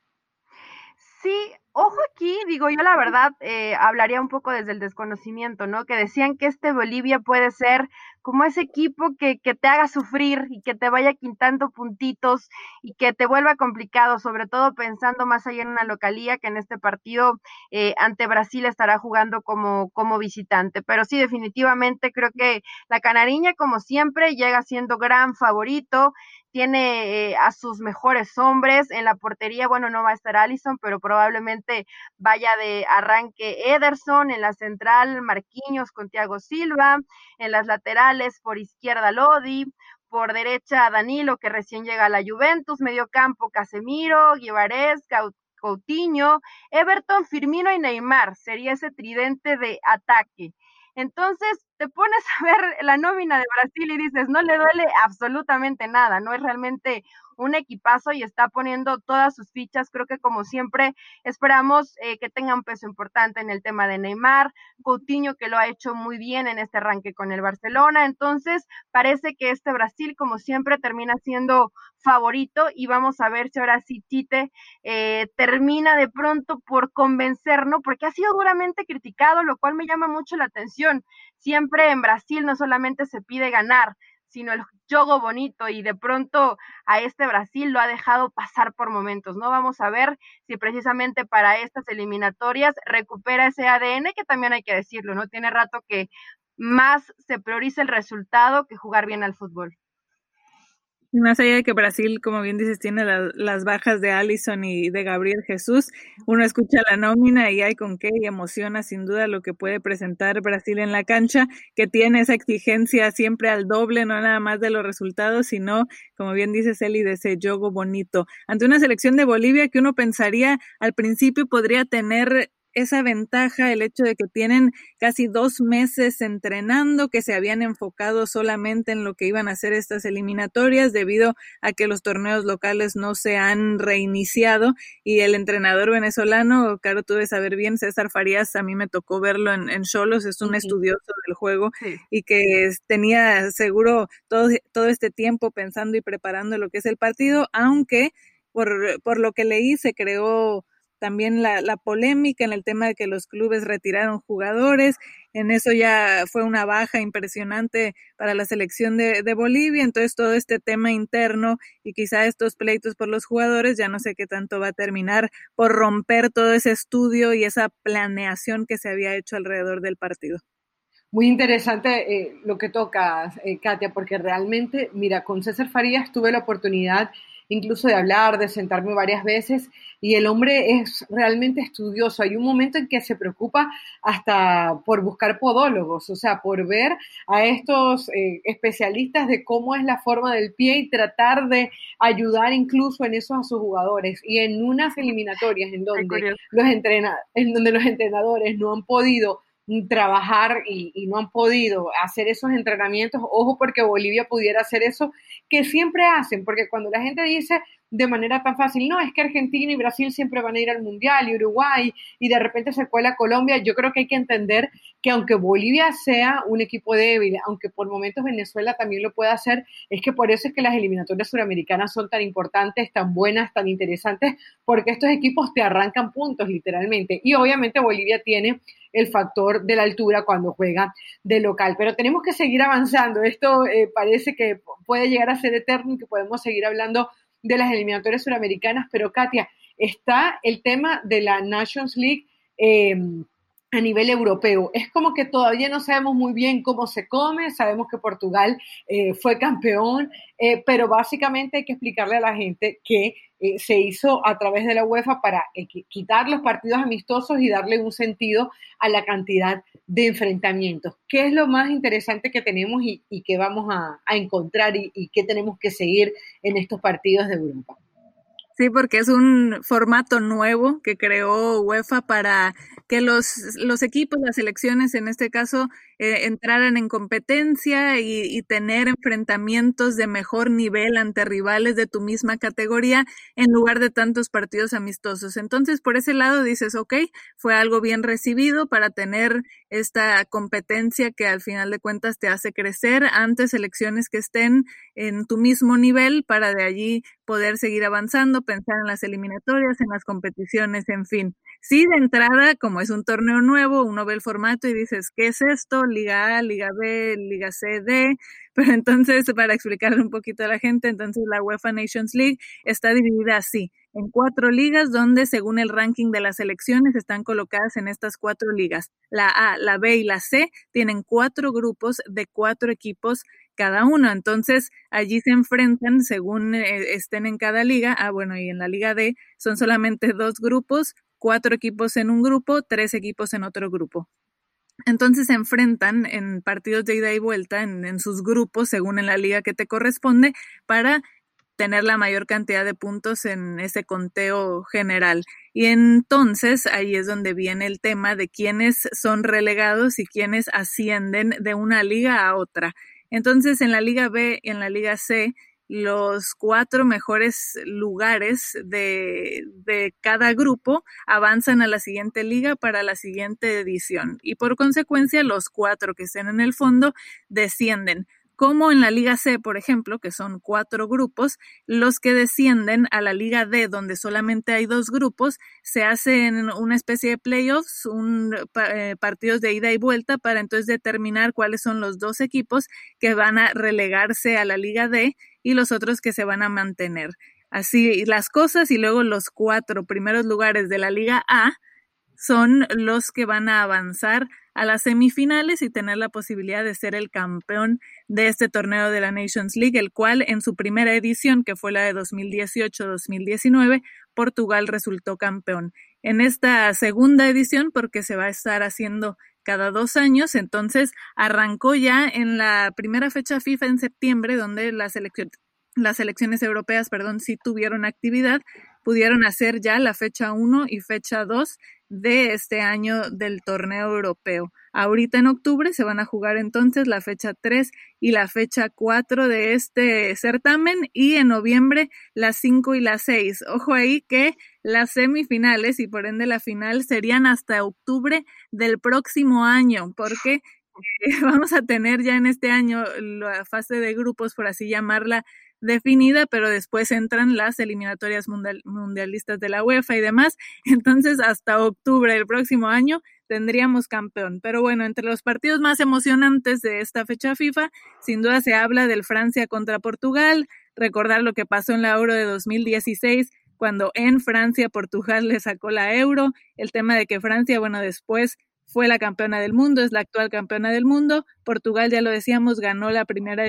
Sí, ojo aquí, digo yo la verdad, eh, hablaría un poco desde el desconocimiento, ¿no? Que decían que este Bolivia puede ser como ese equipo que, que, te haga sufrir y que te vaya quintando puntitos y que te vuelva complicado, sobre todo pensando más allá en una localía que en este partido eh, ante Brasil estará jugando como, como visitante. Pero sí, definitivamente creo que la Canariña, como siempre, llega siendo gran favorito tiene eh, a sus mejores hombres. En la portería, bueno, no va a estar Allison, pero probablemente vaya de arranque Ederson. En la central, Marquinhos con Thiago Silva. En las laterales, por izquierda, Lodi. Por derecha, Danilo, que recién llega a la Juventus. Medio campo, Casemiro, Guivarez, Coutinho, Everton, Firmino y Neymar. Sería ese tridente de ataque. Entonces, te pones a ver la nómina de Brasil y dices, no le duele absolutamente nada, no es realmente un equipazo y está poniendo todas sus fichas. Creo que como siempre esperamos eh, que tenga un peso importante en el tema de Neymar, Coutinho que lo ha hecho muy bien en este arranque con el Barcelona. Entonces parece que este Brasil como siempre termina siendo favorito y vamos a ver si ahora sí Tite eh, termina de pronto por convencer, ¿no? Porque ha sido duramente criticado, lo cual me llama mucho la atención. Siempre en Brasil no solamente se pide ganar, sino el juego bonito y de pronto a este Brasil lo ha dejado pasar por momentos, ¿no? Vamos a ver si precisamente para estas eliminatorias recupera ese ADN que también hay que decirlo, ¿no? Tiene rato que más se prioriza el resultado que jugar bien al fútbol. Más allá de que Brasil, como bien dices, tiene las bajas de Allison y de Gabriel Jesús, uno escucha la nómina y hay con qué y emociona sin duda lo que puede presentar Brasil en la cancha, que tiene esa exigencia siempre al doble, no nada más de los resultados, sino, como bien dices, Eli, de ese juego bonito. Ante una selección de Bolivia que uno pensaría al principio podría tener esa ventaja, el hecho de que tienen casi dos meses entrenando, que se habían enfocado solamente en lo que iban a hacer estas eliminatorias debido a que los torneos locales no se han reiniciado. Y el entrenador venezolano, claro, tú debes saber bien, César Farías, a mí me tocó verlo en, Cholos, es un estudioso del juego y que tenía seguro todo, todo este tiempo pensando y preparando lo que es el partido, aunque por, por lo que leí se creó también la, la, polémica en el tema de que los clubes retiraron jugadores, en eso ya fue una baja impresionante para la selección de, Bolivia, entonces todo este tema interno y quizá estos pleitos por los jugadores, ya no sé qué tanto va a terminar por romper todo ese estudio y esa planeación que se había hecho alrededor del partido. Muy interesante eh, lo que tocas, eh, Katia, porque realmente, mira, con César Farías tuve la oportunidad incluso de hablar, de sentarme varias veces, y el hombre es realmente estudioso. Hay un momento en que se preocupa hasta por buscar podólogos, o sea, por ver a estos eh, especialistas de cómo es la forma del pie y tratar de ayudar incluso en eso a sus jugadores. Y en unas eliminatorias en donde los, entrena en donde los entrenadores no han podido trabajar y, no han podido hacer esos entrenamientos, ojo porque Bolivia pudiera hacer eso, que siempre hacen, porque cuando la gente dice de manera tan fácil, no, es que Argentina y Brasil siempre van a ir al Mundial y Uruguay y de repente se cuela Colombia, yo creo que hay que entender que aunque Bolivia sea un equipo débil, aunque por momentos Venezuela también lo pueda hacer, es que por eso es que las eliminatorias suramericanas son tan importantes, tan buenas, tan interesantes, porque estos equipos te arrancan puntos literalmente. Y obviamente Bolivia tiene el factor de la altura cuando juega de local. Pero tenemos que seguir avanzando. Esto eh, parece que puede llegar a ser eterno y que podemos seguir hablando de las eliminatorias suramericanas. Pero Katia, está el tema de la Nations League. Em, a nivel europeo. Es como que todavía no sabemos muy bien cómo se come, sabemos que Portugal eh, fue campeón, eh, pero básicamente hay que explicarle a la gente que eh, se hizo a través de la UEFA para quitar los partidos amistosos y darle un sentido a la cantidad de enfrentamientos. ¿Qué es lo más interesante que tenemos y, y que vamos a, encontrar y, y qué tenemos que seguir en estos partidos de Europa? Sí, porque es un formato nuevo que creó UEFA para que los, los equipos, las selecciones en este caso, eh, entraran en competencia y, tener enfrentamientos de mejor nivel ante rivales de tu misma categoría en lugar de tantos partidos amistosos. Entonces, por ese lado dices, ok, fue algo bien recibido para tener esta competencia que al final de cuentas te hace crecer ante selecciones que estén en tu mismo nivel para de allí poder seguir avanzando, pensar en las eliminatorias, en las competiciones, en fin. Sí, de entrada, como es un torneo nuevo, uno ve el formato y dices, ¿qué es esto? Liga A, Liga B, Liga C, D. Pero entonces, para explicarle un poquito a la gente, entonces la UEFA Nations League está dividida así, en cuatro ligas donde según el ranking de las selecciones están colocadas en estas cuatro ligas. La A, la B y la C tienen cuatro grupos de cuatro equipos cada uno. Entonces, allí se enfrentan según eh, estén en cada liga. Ah, bueno, y en la liga D son solamente dos grupos, cuatro equipos en un grupo, tres equipos en otro grupo. Entonces se enfrentan en partidos de ida y vuelta en, sus grupos, según en la liga que te corresponde, para tener la mayor cantidad de puntos en ese conteo general. Y entonces ahí es donde viene el tema de quiénes son relegados y quiénes ascienden de una liga a otra. Entonces, en la Liga B y en la Liga C, los cuatro mejores lugares de, de, cada grupo avanzan a la siguiente liga para la siguiente edición. Y por consecuencia los cuatro que estén en el fondo descienden como en la Liga C, por ejemplo, que son cuatro grupos, los que descienden a la Liga D, donde solamente hay dos grupos, se hacen una especie de playoffs, eh, partidos de ida y vuelta para entonces determinar cuáles son los dos equipos que van a relegarse a la Liga D y los otros que se van a mantener. Así las cosas y luego los cuatro primeros lugares de la Liga A son los que van a avanzar a las semifinales y tener la posibilidad de ser el campeón de este torneo de la Nations League, el cual en su primera edición, que fue la de 2018-2019, Portugal resultó campeón. En esta segunda edición, porque se va a estar haciendo cada dos años, entonces arrancó ya en la primera fecha FIFA en septiembre, donde las elecciones europeas, perdón, sí tuvieron actividad, pudieron hacer ya la fecha 1 y fecha 2 de este año del torneo europeo. Ahorita en octubre se van a jugar entonces la fecha 3 y la fecha 4 de este certamen y en noviembre las 5 y las 6. Ojo ahí que las semifinales y por ende la final serían hasta octubre del próximo año porque vamos a tener ya en este año la fase de grupos, por así llamarla, definida, pero después entran las eliminatorias mundialistas de la UEFA y demás. Entonces, hasta octubre del próximo año tendríamos campeón. Pero bueno, entre los partidos más emocionantes de esta fecha FIFA, sin duda se habla del Francia contra Portugal, recordar lo que pasó en la Euro de 2016 cuando en Francia Portugal le sacó la Euro, el tema de que Francia, bueno, después fue la campeona del mundo, es la actual campeona del mundo, Portugal, ya lo decíamos, ganó la primera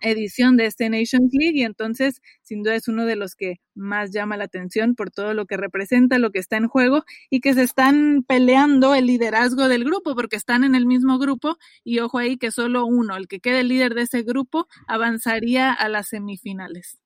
edición de este Nations League y entonces sin duda es uno de los que más llama la atención por todo lo que representa, lo que está en juego y que se están peleando el liderazgo del grupo porque están en el mismo grupo y ojo ahí que solo uno, el que quede líder de ese grupo, avanzaría a las semifinales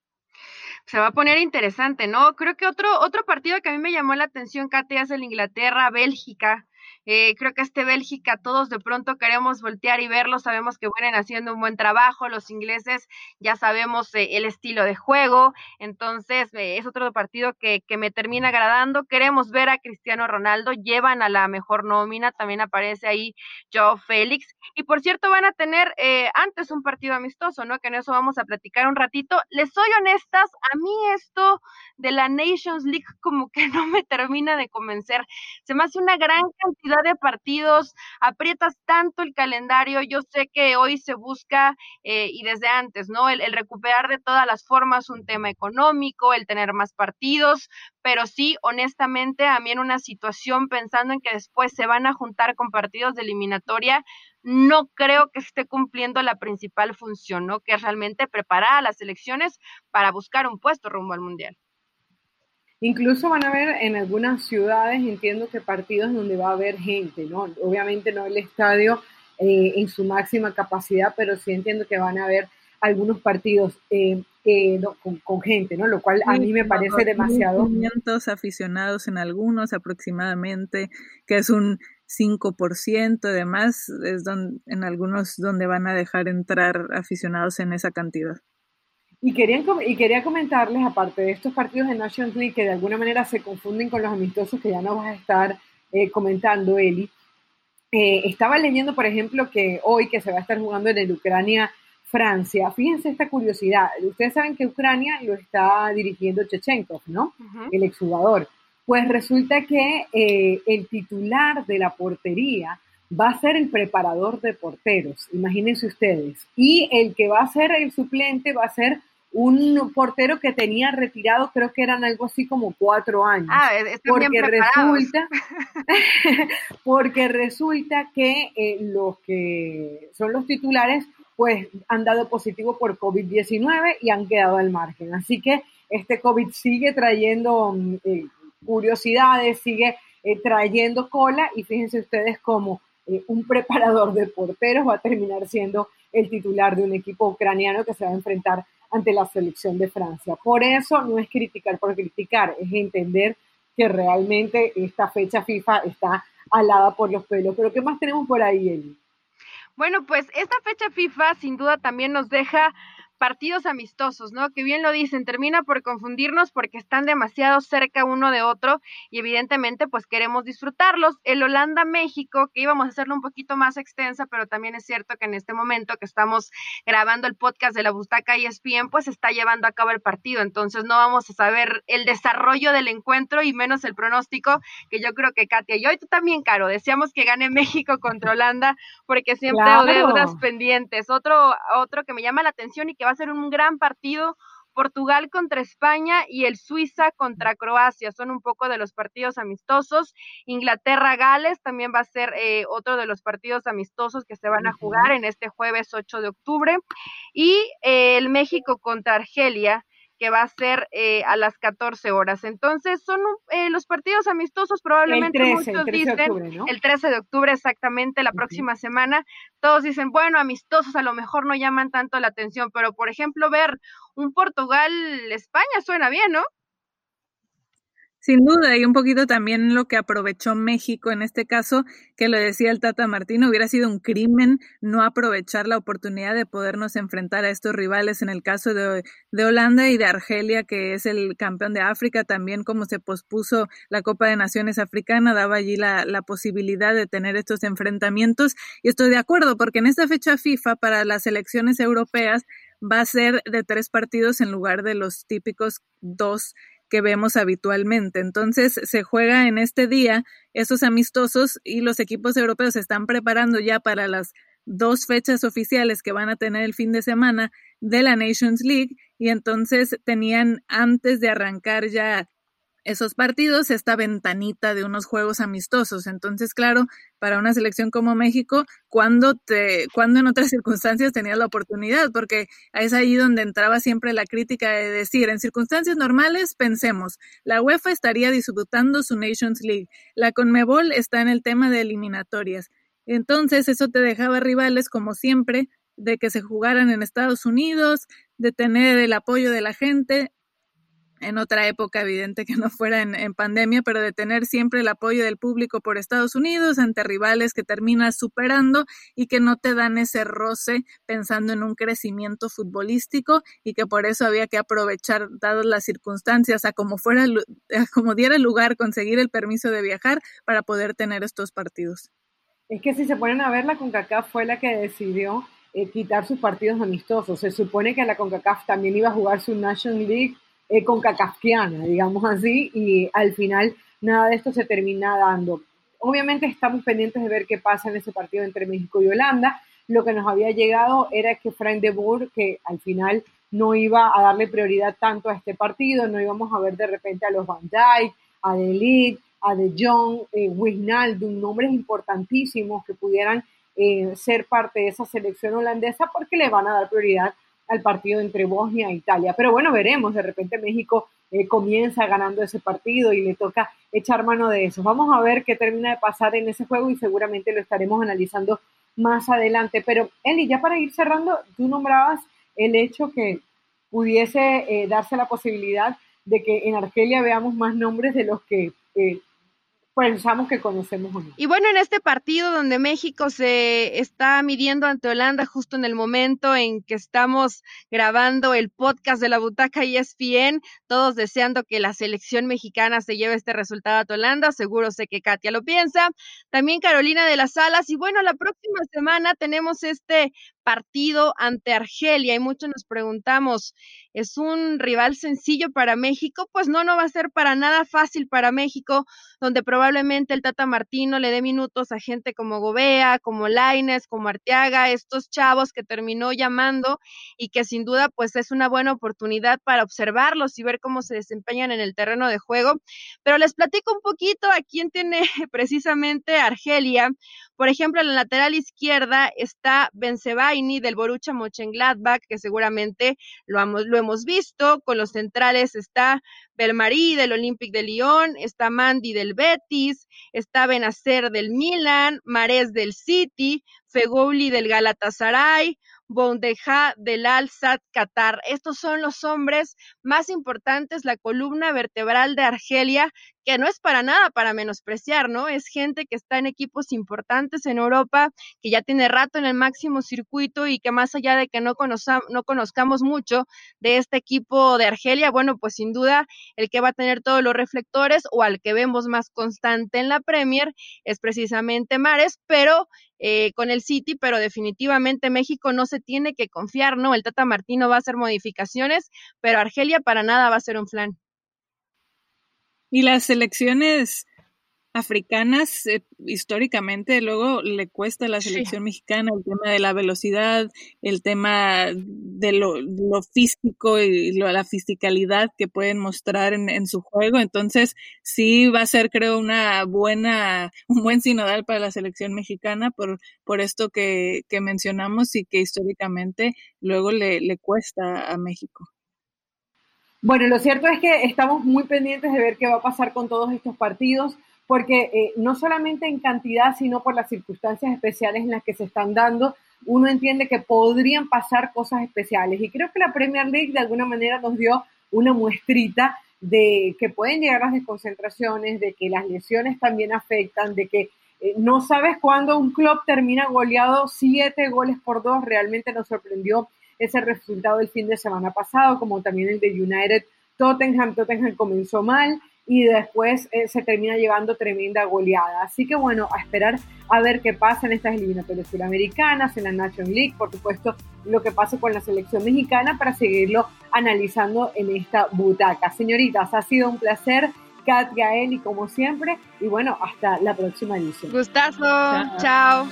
se va a poner interesante, ¿no? Creo que otro, otro partido que a mí me llamó la atención, Katia, es el Inglaterra-Bélgica. Eh, creo que este Bélgica todos de pronto queremos voltear y verlo, sabemos que vienen haciendo un buen trabajo, los ingleses ya sabemos eh, el estilo de juego, entonces eh, es otro partido que, que, me termina agradando, queremos ver a Cristiano Ronaldo, llevan a la mejor nómina, también aparece ahí Joe Félix, y por cierto van a tener antes un partido amistoso, ¿no? Que en eso vamos a platicar un ratito. Les soy honestas, a mí esto de la Nations League como que no me termina de convencer, se me hace una gran cantidad de partidos, aprietas tanto el calendario, yo sé que hoy se busca eh, y desde antes, ¿no? El, el recuperar de todas las formas un tema económico, el tener más partidos, pero sí, honestamente, a mí en una situación pensando en que después se van a juntar con partidos de eliminatoria, no creo que esté cumpliendo la principal función, ¿no? Que es realmente preparar a las elecciones para buscar un puesto rumbo al Mundial. Incluso van a haber en algunas ciudades, entiendo que partidos donde va a haber gente, ¿no? Obviamente no el estadio eh, en su máxima capacidad, pero sí entiendo que van a haber algunos partidos eh, eh, con, gente, ¿no? Lo cual a mí me parece demasiado. 500 aficionados en algunos aproximadamente, que es un 5%, además es donde, en algunos donde van a dejar entrar aficionados en esa cantidad. Y, querían, y quería comentarles, aparte de estos partidos de Nations League que de alguna manera se confunden con los amistosos que ya nos vas a estar eh, comentando, Eli, eh, estaba leyendo, por ejemplo, que hoy que se va a estar jugando en el Ucrania-Francia, fíjense esta curiosidad, ustedes saben que Ucrania lo está dirigiendo Chechenkov, ¿no? El exjugador. Pues resulta que eh, el titular de la portería va a ser el preparador de porteros, imagínense ustedes. Y el que va a ser el suplente va a ser un portero que tenía retirado, creo que eran algo así como cuatro años. Ah, porque resulta, porque resulta que eh, los que son los titulares, pues han dado positivo por COVID-19 y han quedado al margen. Así que este COVID sigue trayendo mm, eh, curiosidades, sigue eh, trayendo cola y fíjense ustedes cómo un preparador de porteros va a terminar siendo el titular de un equipo ucraniano que se va a enfrentar ante la selección de Francia. Por eso no es criticar por criticar, es entender que realmente esta fecha FIFA está alada por los pelos. Pero ¿qué más tenemos por ahí, Eli? Bueno, pues esta fecha FIFA sin duda también nos deja partidos amistosos, ¿no? Que bien lo dicen, termina por confundirnos porque están demasiado cerca uno de otro y evidentemente pues queremos disfrutarlos. El Holanda-México, que íbamos a hacerlo un poquito más extensa, pero también es cierto que en este momento que estamos grabando el podcast de la Bustaca ESPN, pues está llevando a cabo el partido, entonces no vamos a saber el desarrollo del encuentro y menos el pronóstico, que yo creo que Katia y hoy tú también, Caro, deseamos que gane México contra Holanda porque siempre hay deudas pendientes. Otro, otro que me llama la atención y que va a ser un gran partido. Portugal contra España y el Suiza contra Croacia. Son un poco de los partidos amistosos. Inglaterra-Gales también va a ser eh, otro de los partidos amistosos que se van a jugar en este jueves 8 de octubre. Y eh, el México contra Argelia que va a ser eh, a las 14 horas. Entonces, son eh, los partidos amistosos, probablemente muchos dicen, el 13 de octubre exactamente, la próxima semana, todos dicen, bueno, amistosos a lo mejor no llaman tanto la atención, pero por ejemplo, ver un Portugal-España suena bien, ¿no? Sin duda, y un poquito también lo que aprovechó México en este caso, que lo decía el Tata Martino, hubiera sido un crimen no aprovechar la oportunidad de podernos enfrentar a estos rivales en el caso de, de Holanda y de Argelia, que es el campeón de África, también como se pospuso la Copa de Naciones Africana, daba allí la, la posibilidad de tener estos enfrentamientos. Y estoy de acuerdo, porque en esta fecha FIFA para las elecciones europeas va a ser de tres partidos en lugar de los típicos dos que vemos habitualmente. Entonces se juega en este día esos amistosos y los equipos europeos se están preparando ya para las dos fechas oficiales que van a tener el fin de semana de la Nations League y entonces tenían antes de arrancar ya esos partidos, esta ventanita de unos juegos amistosos. Entonces, claro, para una selección como México, cuando te, cuando en otras circunstancias tenías la oportunidad, porque es ahí donde entraba siempre la crítica de decir, en circunstancias normales, pensemos, la UEFA estaría disputando su Nations League, la Conmebol está en el tema de eliminatorias. Entonces, eso te dejaba rivales, como siempre, de que se jugaran en Estados Unidos, de tener el apoyo de la gente, en otra época, evidente que no fuera en, pandemia, pero de tener siempre el apoyo del público por Estados Unidos ante rivales que terminas superando y que no te dan ese roce pensando en un crecimiento futbolístico y que por eso había que aprovechar, dadas las circunstancias, a como fuera, como diera lugar conseguir el permiso de viajar para poder tener estos partidos. Es que si se ponen a ver, la CONCACAF fue la que decidió eh, quitar sus partidos amistosos. Se supone que la CONCACAF también iba a jugar su National League eh, con cacasquiana, digamos así, y al final nada de esto se termina dando. Obviamente estamos pendientes de ver qué pasa en ese partido entre México y Holanda. Lo que nos había llegado era que Frank de Boer, que al final no iba a darle prioridad tanto a este partido, no íbamos a ver de repente a los Van Dijk, a De Ligt, a De Jong, eh, Wijnaldum, nombres importantísimos que pudieran eh, ser parte de esa selección holandesa porque le van a dar prioridad al partido entre Bosnia e Italia. Pero bueno, veremos, de repente México eh, comienza ganando ese partido y le toca echar mano de eso. Vamos a ver qué termina de pasar en ese juego y seguramente lo estaremos analizando más adelante. Pero Eli, ya para ir cerrando, tú nombrabas el hecho que pudiese eh, darse la posibilidad de que en Argelia veamos más nombres de los que eh, pensamos que conocemos o Y bueno, en este partido donde México se está midiendo ante Holanda justo en el momento en que estamos grabando el podcast de la butaca ESPN, todos deseando que la selección mexicana se lleve este resultado ante Holanda, seguro sé que Katia lo piensa, también Carolina de las Alas y bueno, la próxima semana tenemos este partido ante Argelia y muchos nos preguntamos, ¿es un rival sencillo para México? Pues no, no va a ser para nada fácil para México, donde probablemente el Tata Martino le dé minutos a gente como Gobea, como Laines, como Arteaga, estos chavos que terminó llamando y que sin duda pues es una buena oportunidad para observarlos y ver cómo se desempeñan en el terreno de juego. Pero les platico un poquito a quién tiene precisamente Argelia. Por ejemplo, en la lateral izquierda está Benzebaini del Borussia Mönchengladbach, que seguramente lo hemos, visto. Con los centrales está Belmarí del Olympique de Lyon, está Mandy del Betis, está Benacer del Milan, Mares del City, Feghouli del Galatasaray, Bondeja del Al-Sad Qatar. Estos son los hombres más importantes, la columna vertebral de Argelia, que no es para nada para menospreciar, ¿no? Es gente que está en equipos importantes en Europa, que ya tiene rato en el máximo circuito y que más allá de que no, no conozcamos mucho de este equipo de Argelia, bueno, pues sin duda el que va a tener todos los reflectores o al que vemos más constante en la Premier es precisamente Mares, pero eh, con el City, pero definitivamente México no se tiene que confiar, ¿no? El Tata Martino va a hacer modificaciones, pero Argelia para nada va a ser un flan. Y las selecciones africanas eh, históricamente luego le cuesta a la selección mexicana el tema de la velocidad, el tema de lo, físico y la fisicalidad que pueden mostrar en, su juego. Entonces, sí va a ser, creo, una buena, un buen sinodal para la selección mexicana por, por esto que, que mencionamos y que históricamente luego le, le cuesta a México. Bueno, lo cierto es que estamos muy pendientes de ver qué va a pasar con todos estos partidos porque eh, no solamente en cantidad, sino por las circunstancias especiales en las que se están dando, uno entiende que podrían pasar cosas especiales. Y creo que la Premier League de alguna manera nos dio una muestrita de que pueden llegar las desconcentraciones, de que las lesiones también afectan, de que eh, no sabes cuándo un club termina goleado siete goles por dos. Realmente nos sorprendió ese resultado del fin de semana pasado, como también el de United Tottenham. Tottenham comenzó mal y después eh, se termina llevando tremenda goleada. Así que bueno, a esperar a ver qué pasa en estas eliminatorias suramericanas, en la Nation League, por supuesto, lo que pase con la selección mexicana para seguirlo analizando en esta butaca. Señoritas, ha sido un placer. Katia, Eli, como siempre, y bueno, hasta la próxima edición. Gustazo, chao.